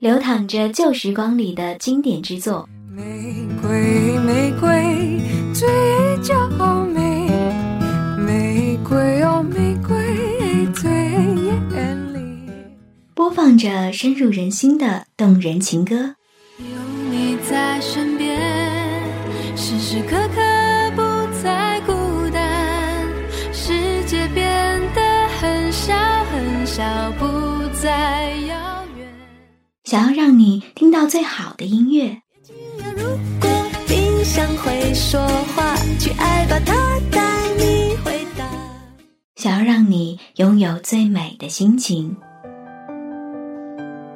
流淌着旧时光里的经典之作。玫瑰，玫瑰，最娇美。玫瑰哦，玫瑰最艳丽。播放着深入人心的动人情歌。有你在身边，时时刻刻不再孤单。世界变得很小很小。想要让你听到最好的音乐，如果冰箱会说话，去爱吧，它带你回答。想要让你拥有最美的心情。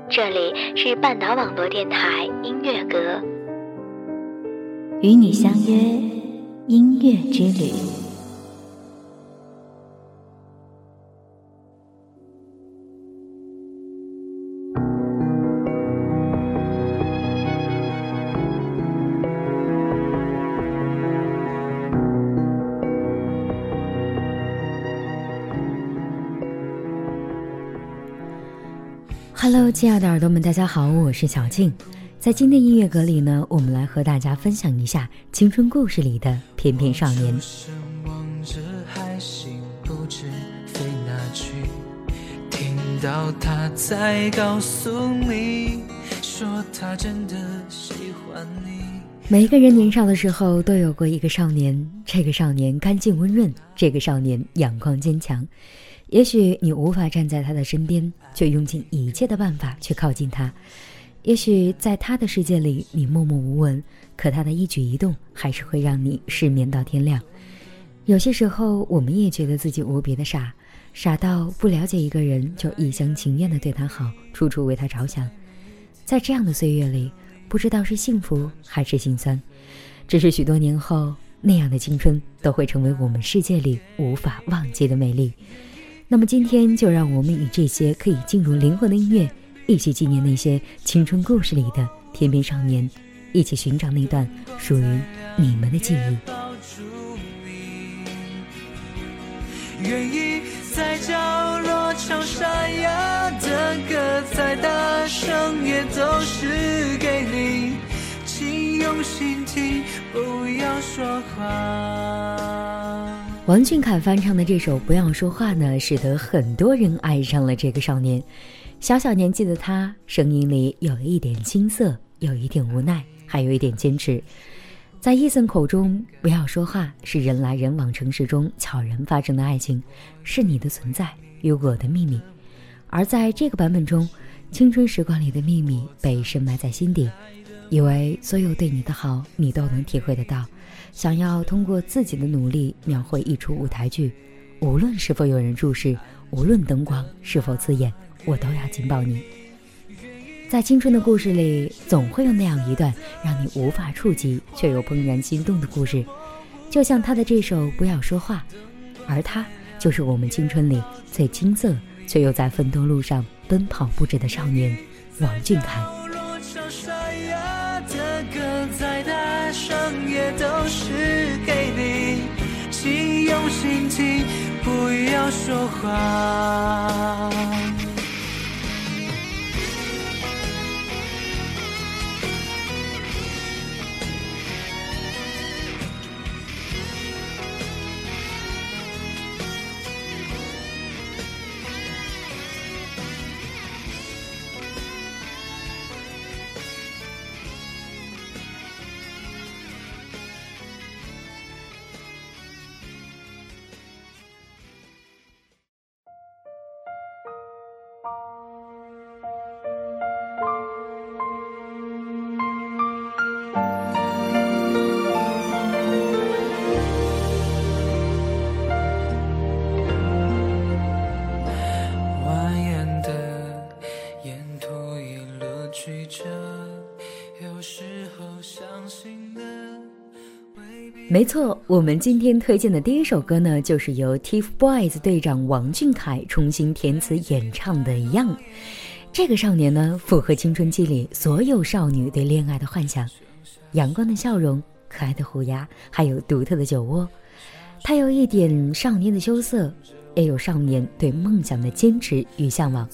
这里是半岛网络电台音乐阁，与你相约音乐之旅。亲爱的耳朵们，大家好，我是小静。在今天音乐阁里呢，我们来和大家分享一下青春故事里的翩翩少年。到他在告诉你，说他真的喜欢你。每一个人年少的时候都有过一个少年，这个少年干净温润，这个少年阳光坚强。也许你无法站在他的身边，却用尽一切的办法去靠近他。也许在他的世界里，你默默无闻，可他的一举一动还是会让你失眠到天亮。有些时候，我们也觉得自己无比的傻，傻到不了解一个人就一厢情愿的对他好，处处为他着想。在这样的岁月里，不知道是幸福还是心酸，只是许多年后，那样的青春都会成为我们世界里无法忘记的美丽。那么今天就让我们与这些可以进入灵魂的音乐，一起纪念那些青春故事里的翩翩少年，一起寻找那段属于你们的记忆。愿意在角落唱沙哑的歌，再大声也都是给你，请用心听，不要说话。王俊凯翻唱的这首《不要说话》呢，使得很多人爱上了这个少年。小小年纪的他，声音里有一点青涩，有一点无奈，还有一点坚持。在伊森口中，不要说话是人来人往城市中悄然发生的爱情，是你的存在与我的秘密。而在这个版本中，青春时光里的秘密被深埋在心底，以为所有对你的好，你都能体会得到。想要通过自己的努力描绘一出舞台剧，无论是否有人注视，无论灯光是否刺眼，我都要紧抱你。在青春的故事里，总会有那样一段让你无法触及却又怦然心动的故事，就像他的这首《不要说话》，而他就是我们青春里最青涩却又在奋斗路上奔跑不止的少年王俊凯。也都是给你，请用心听，不要说话。没错，我们今天推荐的第一首歌呢，就是由 TFBOYS 队长王俊凯重新填词演唱的《Young》。这个少年呢，符合青春期里所有少女对恋爱的幻想，阳光的笑容，可爱的虎牙，还有独特的酒窝。他有一点少年的羞涩，也有少年对梦想的坚持与向往。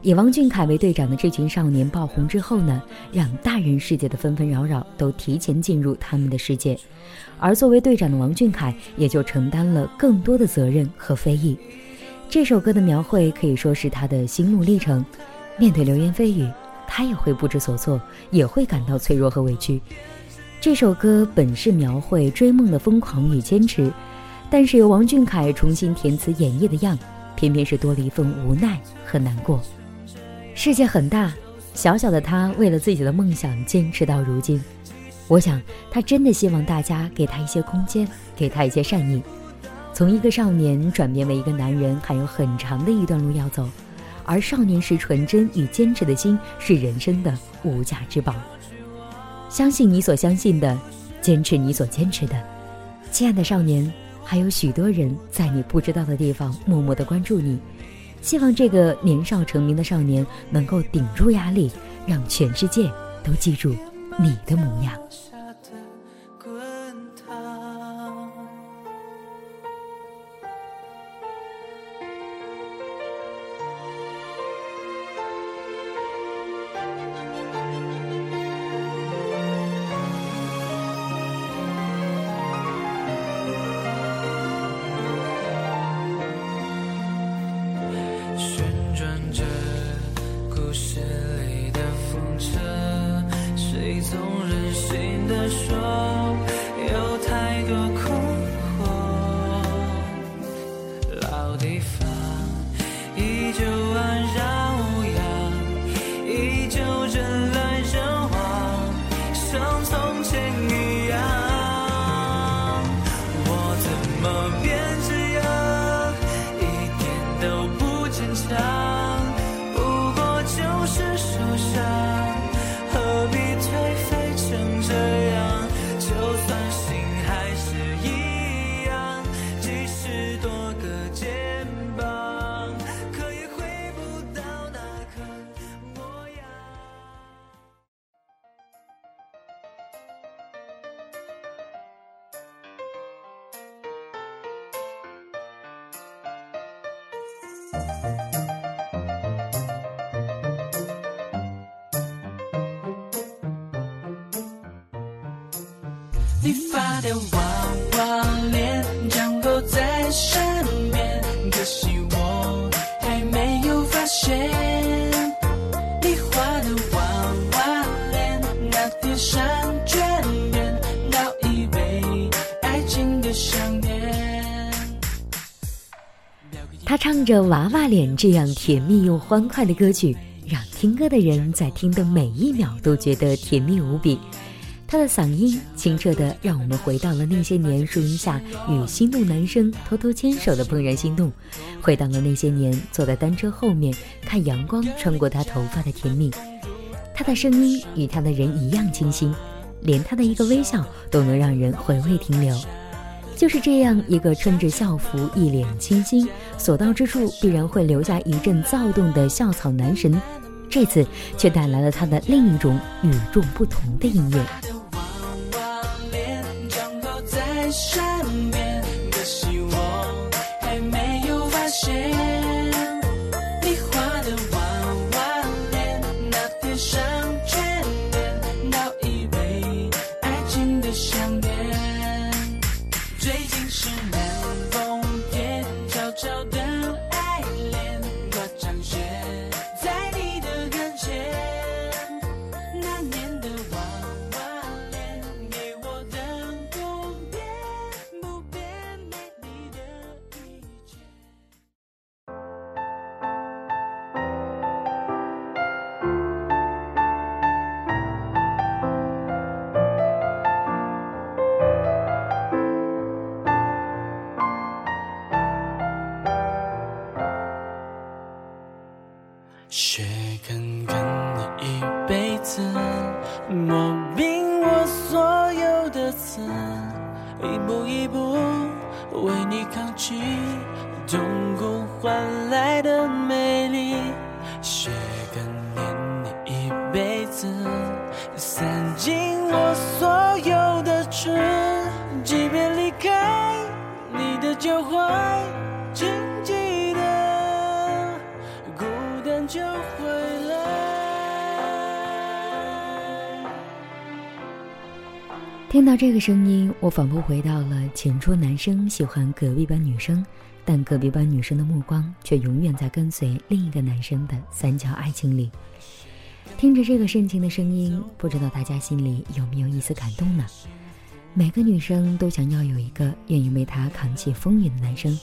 以王俊凯为队长的这群少年爆红之后呢，让大人世界的纷纷扰扰都提前进入他们的世界，而作为队长的王俊凯也就承担了更多的责任和非议。这首歌的描绘可以说是他的心路历程，面对流言蜚语，他也会不知所措，也会感到脆弱和委屈。这首歌本是描绘追梦的疯狂与坚持，但是由王俊凯重新填词演绎的样，偏偏是多了一份无奈和难过。世界很大，小小的他为了自己的梦想坚持到如今。我想，他真的希望大家给他一些空间，给他一些善意。从一个少年转变为一个男人，还有很长的一段路要走。而少年时纯真与坚持的心，是人生的无价之宝。相信你所相信的，坚持你所坚持的。亲爱的少年，还有许多人在你不知道的地方默默的关注你。希望这个年少成名的少年能够顶住压力，让全世界都记住你的模样。你发的娃娃脸，降落在身边，可惜我还没有发现。你画的娃娃脸，那天上卷边，倒一杯爱情的香甜。他唱着《娃娃脸》这样甜蜜又欢快的歌曲，让听歌的人在听的每一秒都觉得甜蜜无比。他的嗓音清澈的，让我们回到了那些年树荫下与心动男生偷偷牵手的怦然心动，回到了那些年坐在单车后面看阳光穿过他头发的甜蜜。他的声音与他的人一样清新，连他的一个微笑都能让人回味停留。就是这样一个穿着校服、一脸清新、所到之处必然会留下一阵躁动的校草男神，这次却带来了他的另一种与众不同的音乐。一步为你扛起痛苦换来的美丽。学跟念你一辈子，散尽我所有的痴，即便离开你的旧怀。听到这个声音，我仿佛回到了前桌男生喜欢隔壁班女生，但隔壁班女生的目光却永远在跟随另一个男生的三角爱情里。听着这个深情的声音，不知道大家心里有没有一丝感动呢？每个女生都想要有一个愿意为她扛起风雨的男生，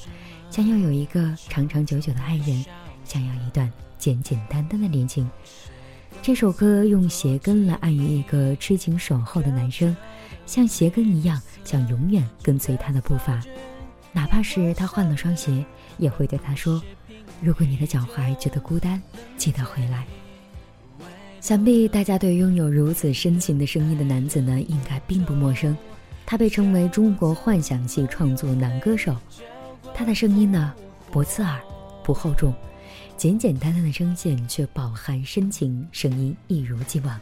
想要有一个长长久久的爱人，想要一段简简单单的恋情。这首歌用鞋跟来暗喻一个痴情守候的男生。像鞋跟一样，想永远跟随他的步伐，哪怕是他换了双鞋，也会对他说：“如果你的脚踝觉得孤单，记得回来。”想必大家对拥有如此深情的声音的男子呢，应该并不陌生。他被称为中国幻想系创作男歌手。他的声音呢，不刺耳，不厚重，简简单单的声线却饱含深情，声音一如既往。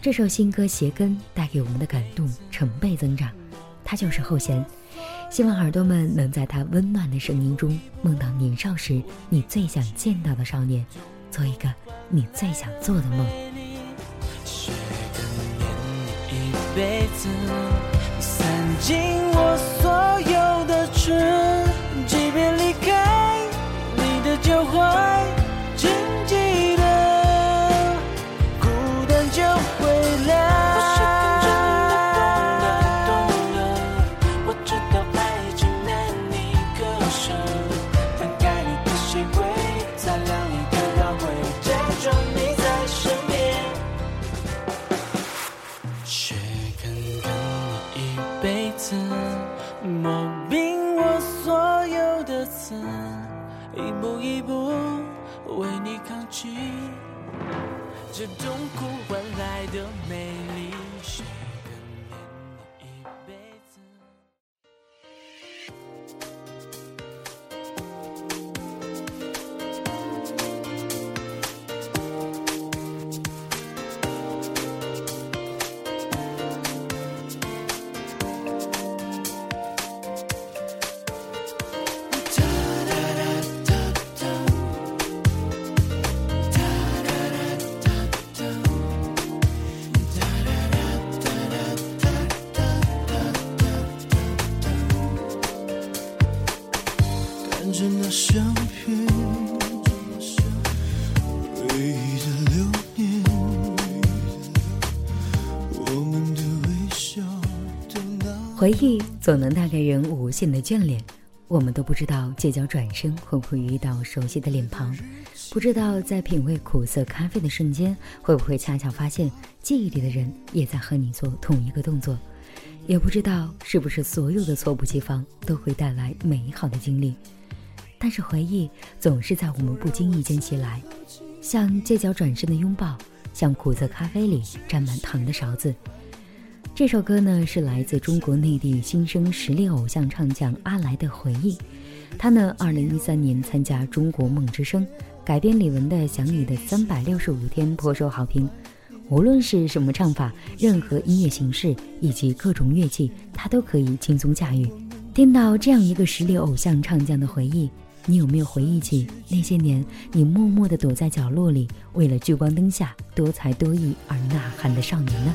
这首新歌《鞋跟》带给我们的感动成倍增长，他就是后弦。希望耳朵们能在他温暖的声音中梦到年少时你最想见到的少年，做一个你最想做的梦。一辈子，散尽我所有的痴，苦换来的美丽回忆总能带给人无限的眷恋，我们都不知道街角转身会不会遇到熟悉的脸庞，不知道在品味苦涩咖啡的瞬间，会不会恰巧发现记忆里的人也在和你做同一个动作，也不知道是不是所有的猝不及防都会带来美好的经历，但是回忆总是在我们不经意间袭来，像街角转身的拥抱，像苦涩咖啡里沾满糖的勺子。这首歌呢是来自中国内地新生实力偶像唱将阿来的回忆。他呢，二零一三年参加《中国梦之声》，改编李玟的《想你的三百六十五天》，颇受好评。无论是什么唱法，任何音乐形式以及各种乐器，他都可以轻松驾驭。听到这样一个实力偶像唱将的回忆，你有没有回忆起那些年你默默地躲在角落里，为了聚光灯下多才多艺而呐喊的少年呢？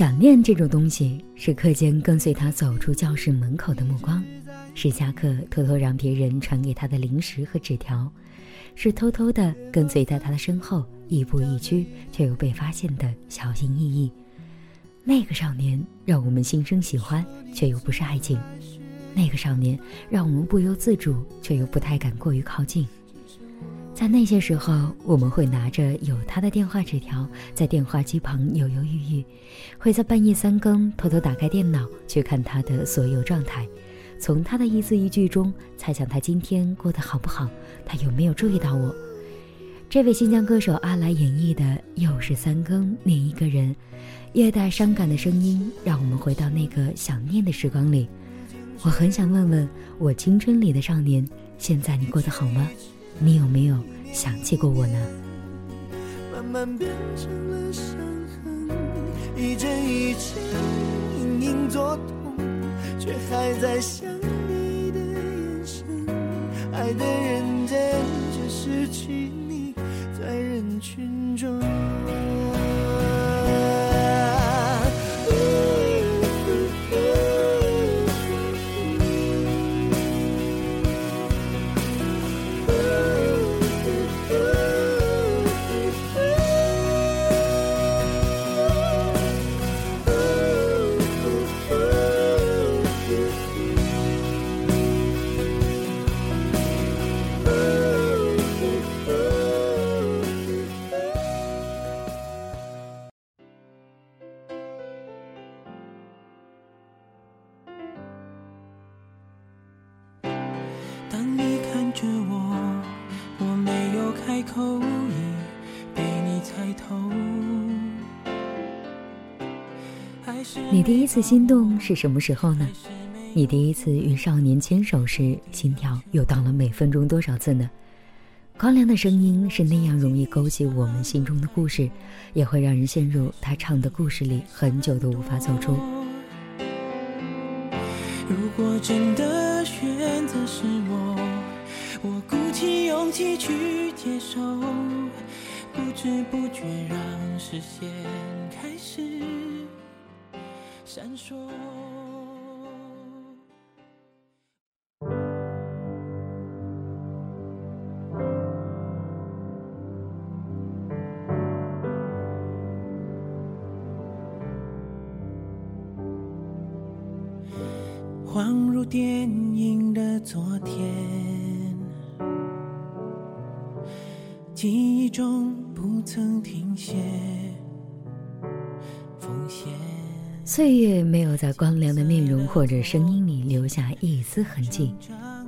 想念这种东西，是课间跟随他走出教室门口的目光，是下课偷偷让别人传给他的零食和纸条，是偷偷的跟随在他的身后亦步亦趋却又被发现的小心翼翼。那个少年让我们心生喜欢，却又不是爱情；那个少年让我们不由自主，却又不太敢过于靠近。在那些时候，我们会拿着有他的电话纸条，在电话机旁犹犹豫豫，会在半夜三更偷偷打开电脑去看他的所有状态，从他的一字一句中猜想他今天过得好不好，他有没有注意到我。这位新疆歌手阿来演绎的《又是三更念一个人》，略带伤感的声音，让我们回到那个想念的时光里。我很想问问我青春里的少年，现在你过得好吗？你有没有想起过我呢？慢慢变成了伤痕，一阵一阵隐隐作痛，却还在想你的眼神。爱的认真，却失去你在人群中。第一次心动是什么时候呢？你第一次与少年牵手时，心跳又到了每分钟多少次呢？光良的声音是那样容易勾起我们心中的故事，也会让人陷入他唱的故事里，很久都无法走出。如果真的选择是我，我鼓起勇气去接受，不知不觉让视线开始。闪烁。有在光亮的面容或者声音里留下一丝痕迹，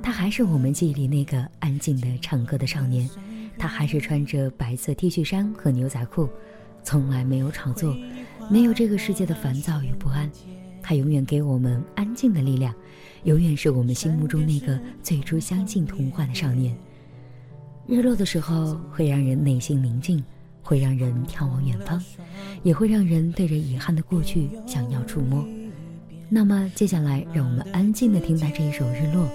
他还是我们记忆里那个安静的唱歌的少年，他还是穿着白色 T 恤衫和牛仔裤，从来没有炒作，没有这个世界的烦躁与不安，他永远给我们安静的力量，永远是我们心目中那个最初相信童话的少年。日落的时候会让人内心宁静。会让人眺望远方，也会让人对着遗憾的过去想要触摸。那么接下来，让我们安静的听待这一首日落，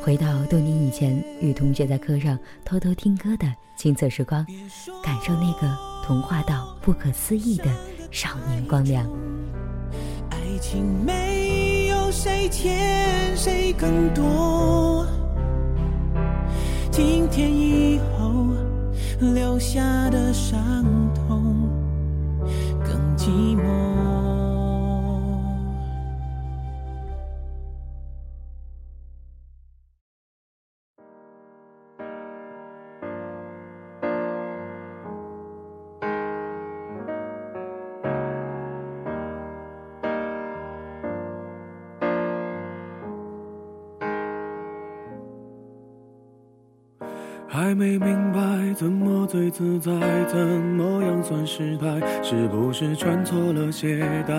回到多年以前与同学在课上偷偷听歌的青涩时光，感受那个童话到不可思议的少年光亮。爱情没有谁欠谁更多，今天以后。留下的伤痛更寂寞。没明白怎么最自在，怎么样算失败？是不是穿错了鞋带？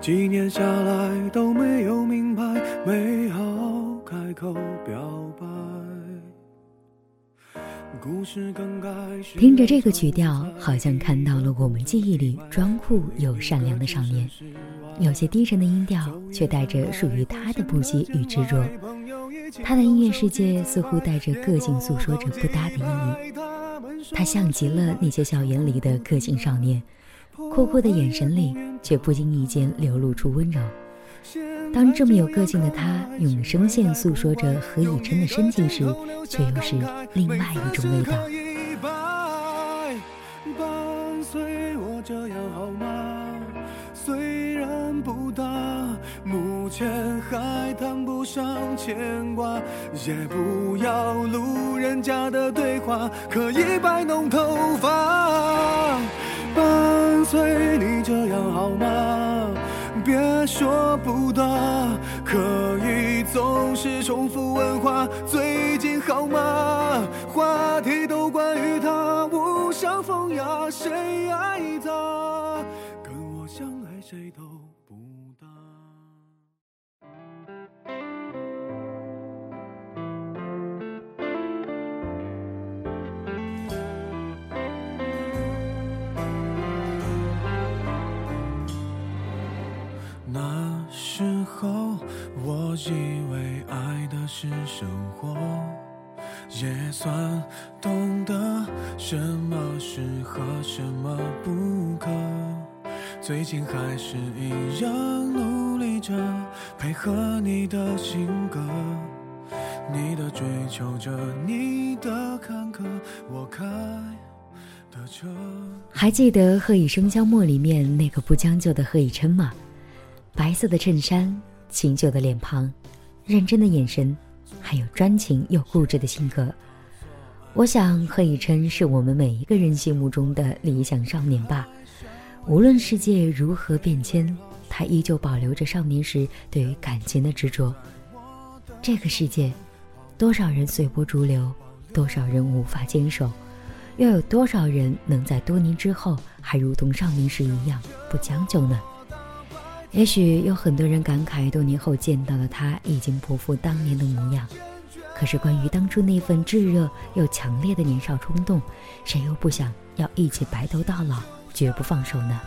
几年下来都没有明白，没好开口表白。故事刚开始。听着这个曲调，好像看到了我们记忆里装酷又善良的少年，有些低沉的音调，却带着属于他的不羁与执着。他的音乐世界似乎带着个性，诉说着不搭的意义。他像极了那些校园里的个性少年，酷酷的眼神里却不经意间流露出温柔。当这么有个性的他用声线诉说着何以琛的深情时，却又是另外一种味道。目前还谈不上牵挂，也不要路人甲的对话，可以摆弄头发，伴随你这样好吗？别说不答，可以总是重复问话，最近好吗？话题都关于他，无伤风雅，谁爱他？跟我相爱谁都后我以为爱的是生活，也算懂得什么适合，什么不可。最近还是一样努力着配合你的性格，你的追求着，你的坎坷，我开的车。还记得《何以笙箫默》里面那个不将就的何以琛吗？白色的衬衫，清秀的脸庞，认真的眼神，还有专情又固执的性格。我想何以琛是我们每一个人心目中的理想少年吧。无论世界如何变迁，他依旧保留着少年时对于感情的执着。这个世界，多少人随波逐流，多少人无法坚守，又有多少人能在多年之后还如同少年时一样不将就呢？也许有很多人感慨，多年后见到的他已经不复当年的模样。可是关于当初那份炙热又强烈的年少冲动，谁又不想要一起白头到老，绝不放手呢？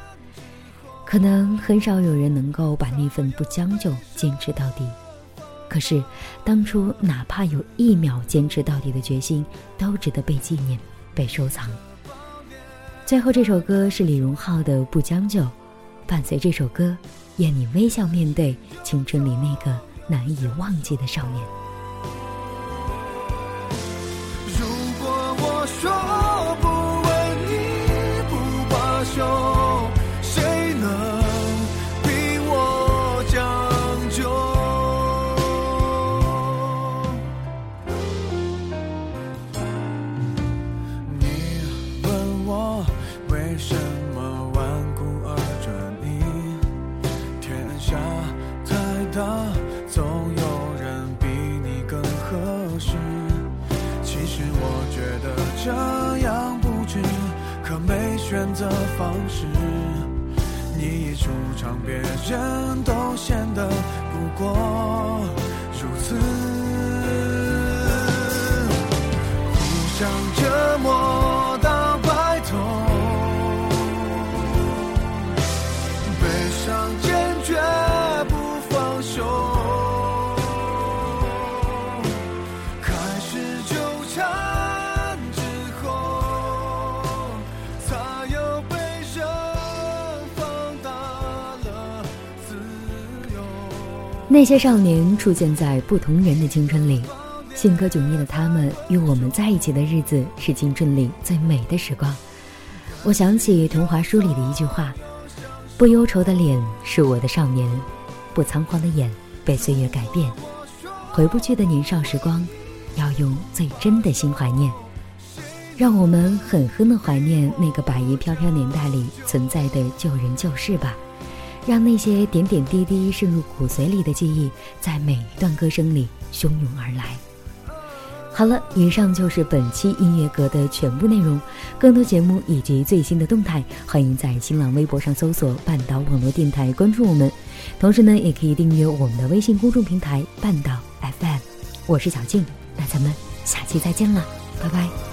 可能很少有人能够把那份不将就坚持到底。可是，当初哪怕有一秒坚持到底的决心，都值得被纪念、被收藏。最后这首歌是李荣浩的《不将就》，伴随这首歌。愿你微笑面对青春里那个难以忘记的少年。如果我说那些少年出现在不同人的青春里，性格迥异的他们与我们在一起的日子是青春里最美的时光。我想起童话书里的一句话：“不忧愁的脸是我的少年，不仓皇的眼被岁月改变。回不去的年少时光，要用最真的心怀念。”让我们狠狠地怀念那个白衣飘飘年代里存在的旧人旧事吧。让那些点点滴滴渗入骨髓里的记忆，在每一段歌声里汹涌而来。好了，以上就是本期音乐阁的全部内容。更多节目以及最新的动态，欢迎在新浪微博上搜索“半岛网络电台”关注我们。同时呢，也可以订阅我们的微信公众平台“半岛 FM”。我是小静，那咱们下期再见了，拜拜。